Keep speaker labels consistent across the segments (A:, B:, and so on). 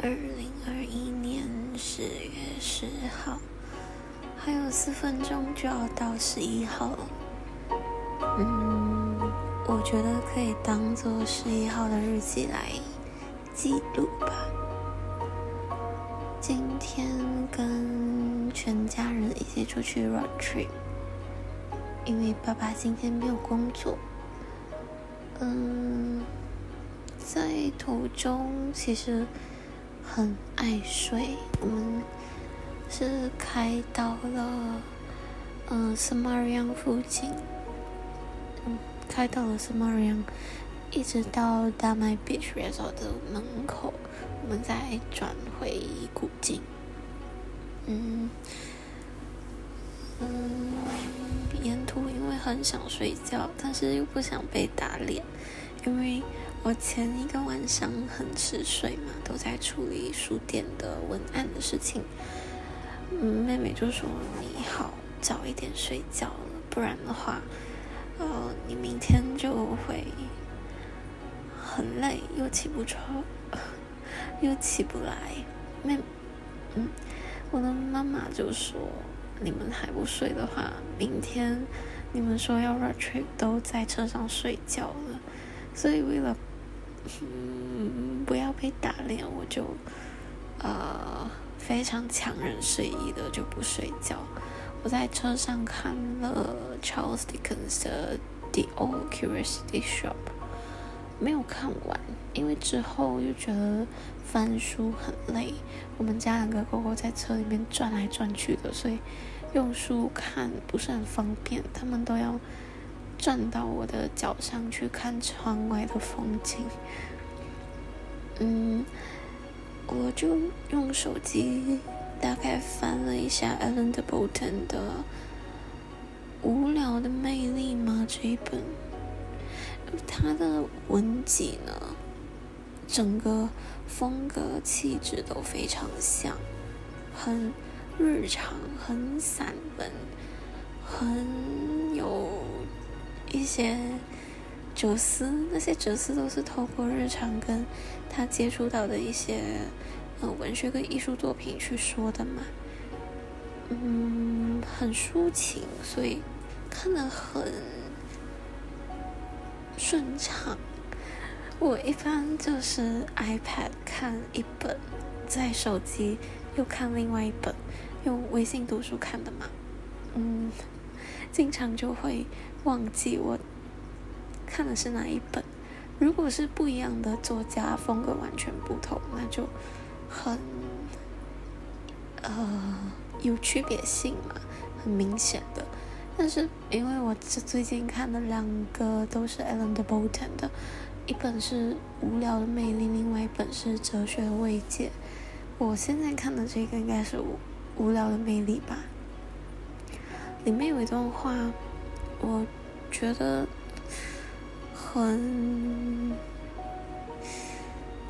A: 二零二一年十月十号，还有四分钟就要到十一号了。嗯，我觉得可以当做十一号的日记来记录吧。今天跟全家人一起出去 road trip，因为爸爸今天没有工作。嗯，在途中其实。很爱睡，我们是开到了嗯 s m a r i a n 附近，嗯，开到了 s m a r i a n 一直到大麦 Beach Resort 的门口，我们再转回古晋。嗯嗯，沿途因为很想睡觉，但是又不想被打脸，因为。我前一个晚上很迟睡嘛，都在处理书店的文案的事情。嗯，妹妹就说你好早一点睡觉了，不然的话，呃，你明天就会很累，又起不床，又起不来。妹，嗯，我的妈妈就说，你们还不睡的话，明天你们说要 road trip 都在车上睡觉了，所以为了。嗯，不要被打脸，我就呃非常强人睡意的就不睡觉。我在车上看了 Charles Dickens 的《The Old Curiosity Shop》，没有看完，因为之后又觉得翻书很累。我们家两个狗狗在车里面转来转去的，所以用书看不是很方便，他们都要。站到我的脚上去看窗外的风景，嗯，我就用手机大概翻了一下 Alan de Botton 的《无聊的魅力》吗？这一本，他的文集呢，整个风格气质都非常像，很日常，很散文，很有。一些哲思，那些哲思都是透过日常跟他接触到的一些呃文学跟艺术作品去说的嘛，嗯，很抒情，所以看得很顺畅。我一般就是 iPad 看一本，在手机又看另外一本，用微信读书看的嘛，嗯。经常就会忘记我看的是哪一本。如果是不一样的作家，风格完全不同，那就很呃有区别性嘛，很明显的。但是因为我这最近看的两个都是 Alan de Botton 的，一本是《无聊的魅力》，另外一本是《哲学的慰藉》。我现在看的这个应该是《无无聊的魅力》吧。里面有一段话，我觉得很，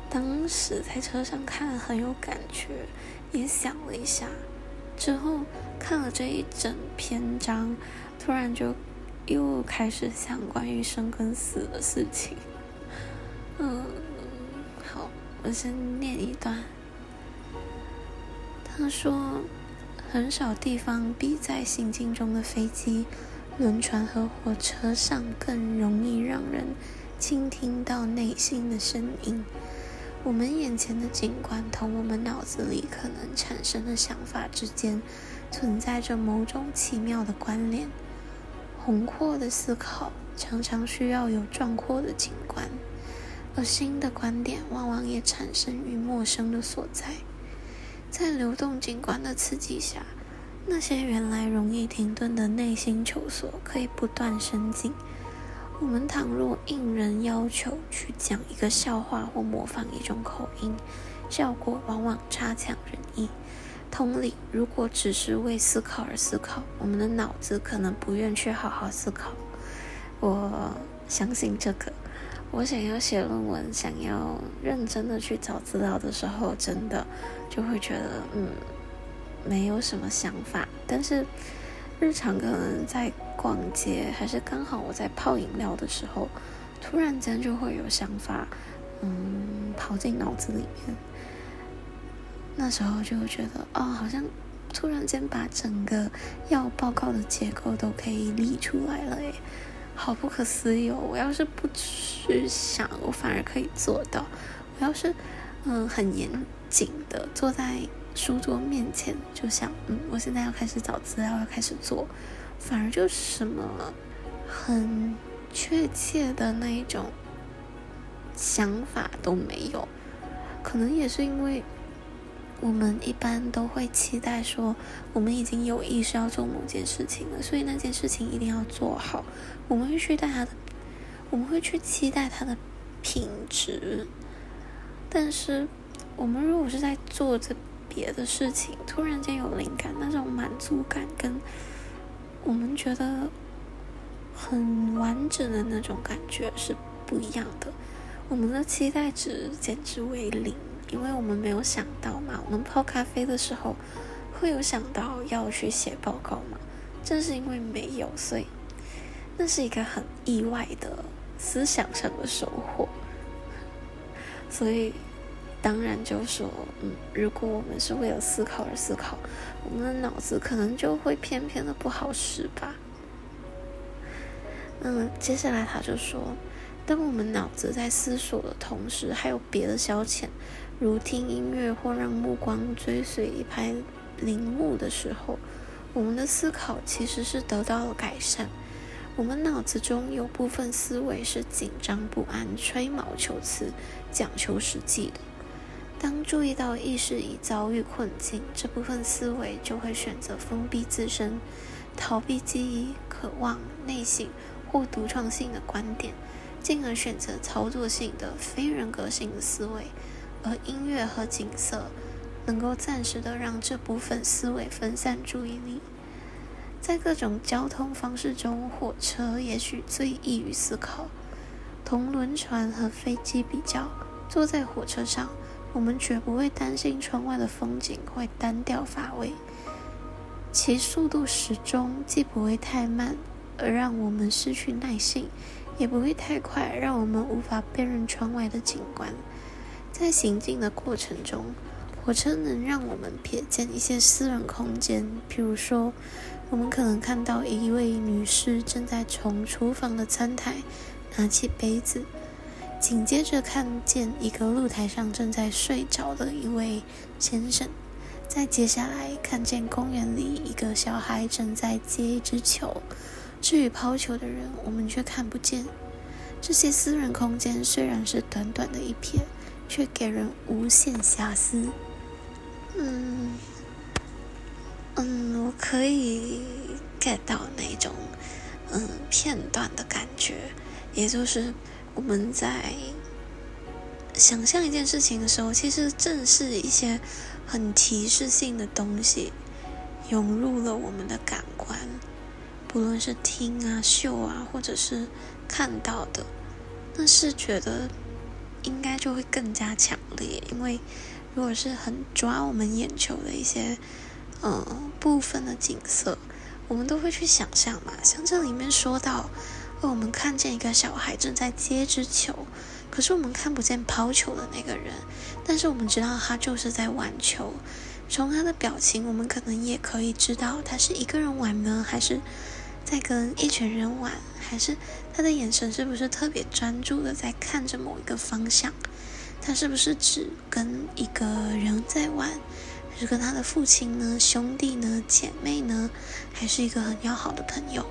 A: 当时在车上看很有感觉，也想了一下，之后看了这一整篇章，突然就又开始想关于生跟死的事情。嗯，好，我先念一段。他说。很少地方比在行进中的飞机、轮船和火车上更容易让人倾听到内心的声音。我们眼前的景观同我们脑子里可能产生的想法之间存在着某种奇妙的关联。宏阔的思考常常需要有壮阔的景观，而新的观点往往也产生于陌生的所在。在流动景观的刺激下，那些原来容易停顿的内心求索可以不断升进。我们倘若应人要求去讲一个笑话或模仿一种口音，效果往往差强人意。同理，如果只是为思考而思考，我们的脑子可能不愿去好好思考。我相信这个。我想要写论文，想要认真的去找资料的时候，真的就会觉得，嗯，没有什么想法。但是日常可能在逛街，还是刚好我在泡饮料的时候，突然间就会有想法，嗯，跑进脑子里面。那时候就觉得，哦，好像突然间把整个要报告的结构都可以理出来了，诶，好不可思议哦！我要是不去想，我反而可以做到。我要是，嗯，很严谨的坐在书桌面前，就想，嗯，我现在要开始找资料，要开始做，反而就什么很确切的那一种想法都没有。可能也是因为，我们一般都会期待说，我们已经有意识要做某件事情了，所以那件事情一定要做好。我们会去带它的，我们会去期待它的品质。但是，我们如果是在做着别的事情，突然间有灵感，那种满足感跟我们觉得很完整的那种感觉是不一样的。我们的期待值简直为零，因为我们没有想到嘛。我们泡咖啡的时候，会有想到要去写报告吗？正是因为没有，所以那是一个很意外的思想上的收获。所以，当然就说，嗯，如果我们是为了思考而思考，我们的脑子可能就会偏偏的不好使吧。嗯，接下来他就说。当我们脑子在思索的同时，还有别的消遣，如听音乐或让目光追随一排铃木的时候，我们的思考其实是得到了改善。我们脑子中有部分思维是紧张不安、吹毛求疵、讲求实际的。当注意到意识已遭遇困境，这部分思维就会选择封闭自身，逃避记忆、渴望、内省或独创性的观点。进而选择操作性的非人格性的思维，而音乐和景色能够暂时的让这部分思维分散注意力。在各种交通方式中，火车也许最易于思考。同轮船和飞机比较，坐在火车上，我们绝不会担心窗外的风景会单调乏味，其速度始终既不会太慢，而让我们失去耐性。也不会太快，让我们无法辨认窗外的景观。在行进的过程中，火车能让我们瞥见一些私人空间，譬如说，我们可能看到一位女士正在从厨房的餐台拿起杯子，紧接着看见一个露台上正在睡着的一位先生，再接下来看见公园里一个小孩正在接一只球。至于抛球的人，我们却看不见。这些私人空间虽然是短短的一瞥，却给人无限遐思。嗯，嗯，我可以 get 到那种嗯片段的感觉，也就是我们在想象一件事情的时候，其实正是一些很提示性的东西涌入了我们的感官。不论是听啊、嗅啊，或者是看到的，那是觉得应该就会更加强烈。因为如果是很抓我们眼球的一些嗯部分的景色，我们都会去想象嘛。像这里面说到，我们看见一个小孩正在接支球，可是我们看不见抛球的那个人，但是我们知道他就是在玩球。从他的表情，我们可能也可以知道他是一个人玩呢，还是。在跟一群人玩，还是他的眼神是不是特别专注的在看着某一个方向？他是不是只跟一个人在玩，是跟他的父亲呢、兄弟呢、姐妹呢，还是一个很要好的朋友？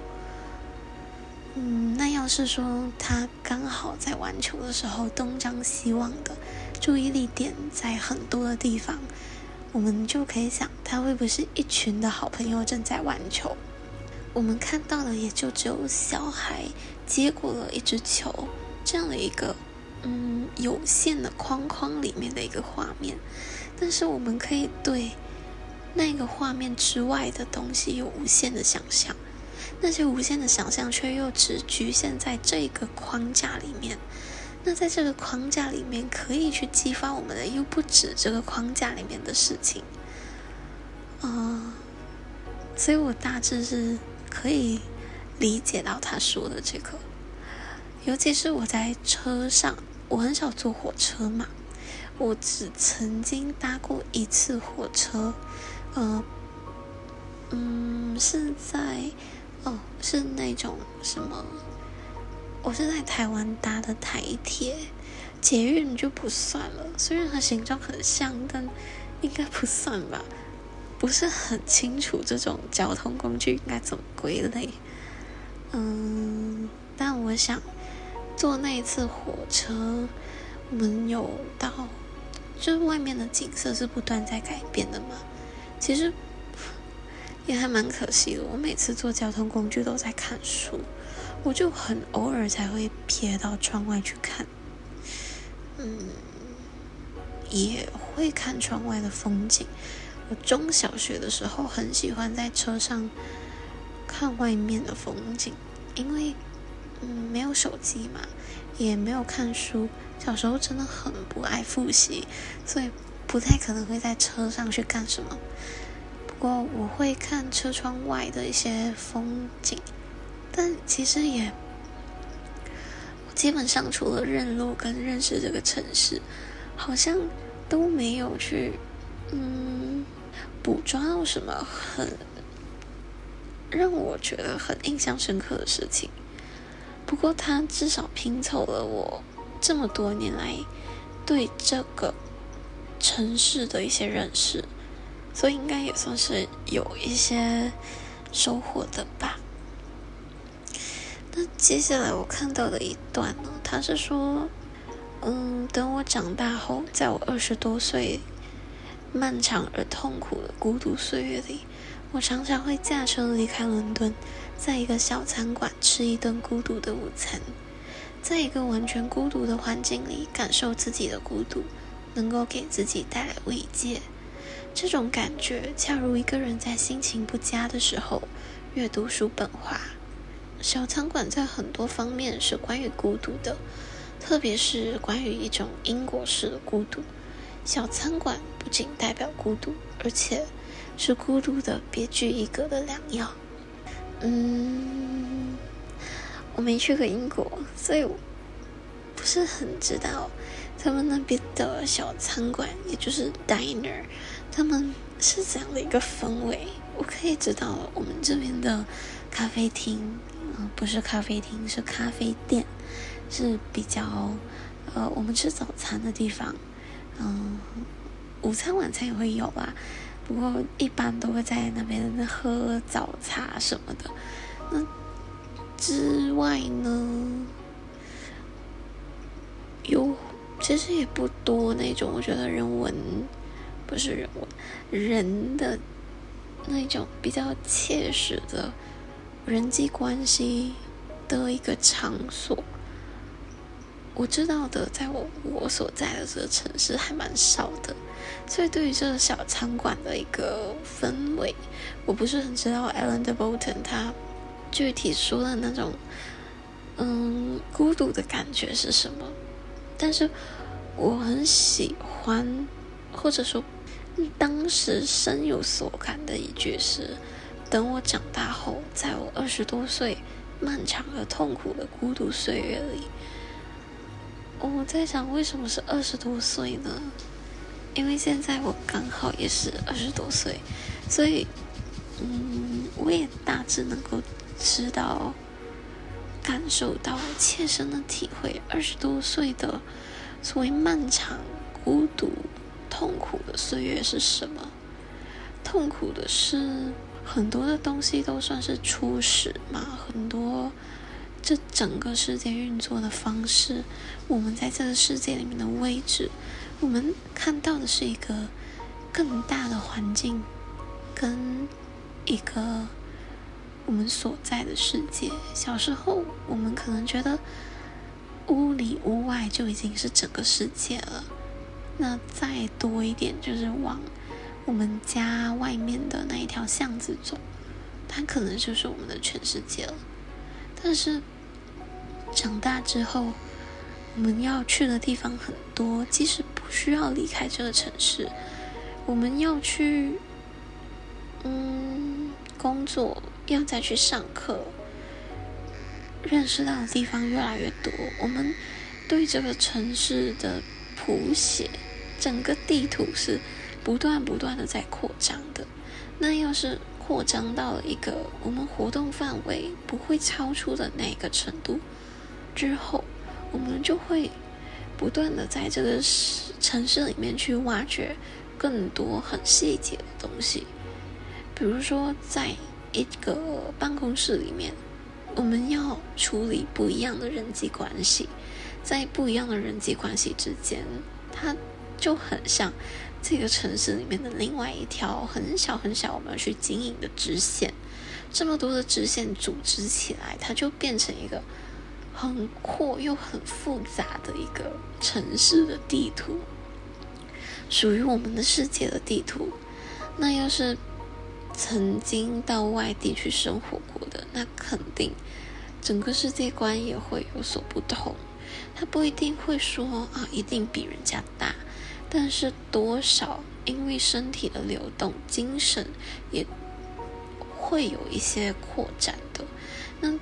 A: 嗯，那要是说他刚好在玩球的时候东张西望的，注意力点在很多的地方，我们就可以想，他会不会是一群的好朋友正在玩球？我们看到的也就只有小孩接过了一只球这样的一个嗯有限的框框里面的一个画面，但是我们可以对那个画面之外的东西有无限的想象，那些无限的想象却又只局限在这个框架里面。那在这个框架里面可以去激发我们的又不止这个框架里面的事情，嗯，所以我大致是。可以理解到他说的这个，尤其是我在车上，我很少坐火车嘛。我只曾经搭过一次火车，呃，嗯，是在哦，是那种什么？我是在台湾搭的台铁，捷运就不算了。虽然它形状很像，但应该不算吧？不是很清楚这种交通工具应该怎么归类。嗯，但我想坐那一次火车，我们有到，就是外面的景色是不断在改变的嘛。其实也还蛮可惜的。我每次坐交通工具都在看书，我就很偶尔才会瞥到窗外去看。嗯，也会看窗外的风景。我中小学的时候很喜欢在车上。看外面的风景，因为嗯没有手机嘛，也没有看书。小时候真的很不爱复习，所以不太可能会在车上去干什么。不过我会看车窗外的一些风景，但其实也基本上除了认路跟认识这个城市，好像都没有去嗯捕捉到什么很。让我觉得很印象深刻的事情，不过它至少拼凑了我这么多年来对这个城市的一些认识，所以应该也算是有一些收获的吧。那接下来我看到的一段呢，他是说，嗯，等我长大后，在我二十多岁漫长而痛苦的孤独岁月里。我常常会驾车离开伦敦，在一个小餐馆吃一顿孤独的午餐，在一个完全孤独的环境里感受自己的孤独，能够给自己带来慰藉。这种感觉恰如一个人在心情不佳的时候阅读书本话。小餐馆在很多方面是关于孤独的，特别是关于一种因果式的孤独。小餐馆不仅代表孤独，而且。是孤独的别具一格的良药。嗯，我没去过英国，所以我不是很知道他们那边的小餐馆，也就是 diner，他们是怎样的一个氛围。我可以知道我们这边的咖啡厅，呃，不是咖啡厅，是咖啡店，是比较呃，我们吃早餐的地方。嗯，午餐、晚餐也会有啊。不过一般都会在那边喝早茶什么的。那之外呢，有其实也不多那种，我觉得人文不是人文，人的那种比较切实的人际关系的一个场所。我知道的，在我我所在的这个城市还蛮少的，所以对于这个小餐馆的一个氛围，我不是很知道。Alan de Bolton 他具体说的那种，嗯，孤独的感觉是什么？但是我很喜欢，或者说当时深有所感的一句是：等我长大后，在我二十多岁漫长而痛苦的孤独岁月里。我在想，为什么是二十多岁呢？因为现在我刚好也是二十多岁，所以，嗯，我也大致能够知道、感受到、切身的体会二十多岁的所谓漫长、孤独、痛苦的岁月是什么。痛苦的是很多的东西都算是初始嘛，很多。这整个世界运作的方式，我们在这个世界里面的位置，我们看到的是一个更大的环境，跟一个我们所在的世界。小时候，我们可能觉得屋里屋外就已经是整个世界了，那再多一点就是往我们家外面的那一条巷子走，它可能就是我们的全世界了。但是长大之后，我们要去的地方很多，即使不需要离开这个城市，我们要去嗯工作，要再去上课，认识到的地方越来越多。我们对这个城市的谱写整个地图是不断不断的在扩张的。那要是扩张到了一个我们活动范围不会超出的那个程度之后，我们就会不断的在这个城市里面去挖掘更多很细节的东西。比如说，在一个办公室里面，我们要处理不一样的人际关系，在不一样的人际关系之间，它就很像。这个城市里面的另外一条很小很小，我们要去经营的支线，这么多的支线组织起来，它就变成一个很阔又很复杂的一个城市的地图，属于我们的世界的地图。那要是曾经到外地去生活过的，那肯定整个世界观也会有所不同。他不一定会说啊，一定比人家大。但是多少，因为身体的流动，精神也会有一些扩展的。那，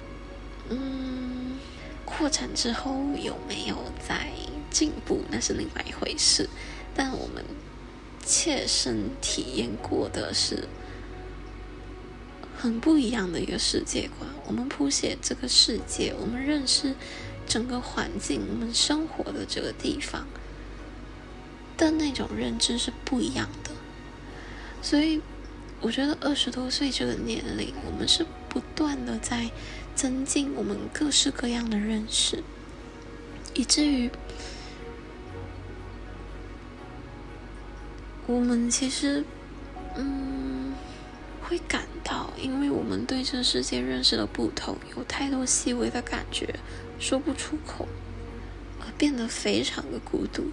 A: 嗯，扩展之后有没有在进步，那是另外一回事。但我们切身体验过的是很不一样的一个世界观。我们谱写这个世界，我们认识整个环境，我们生活的这个地方。的那种认知是不一样的，所以我觉得二十多岁这个年龄，我们是不断的在增进我们各式各样的认识，以至于我们其实嗯会感到，因为我们对这世界认识的不同，有太多细微的感觉说不出口，而变得非常的孤独。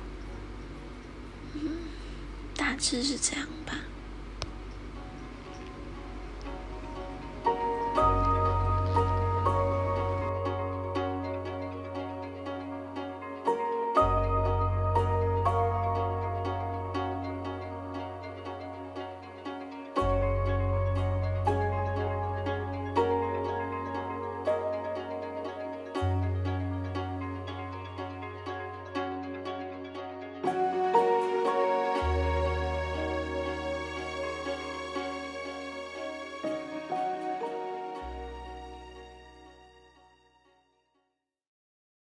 A: 大致是这样吧。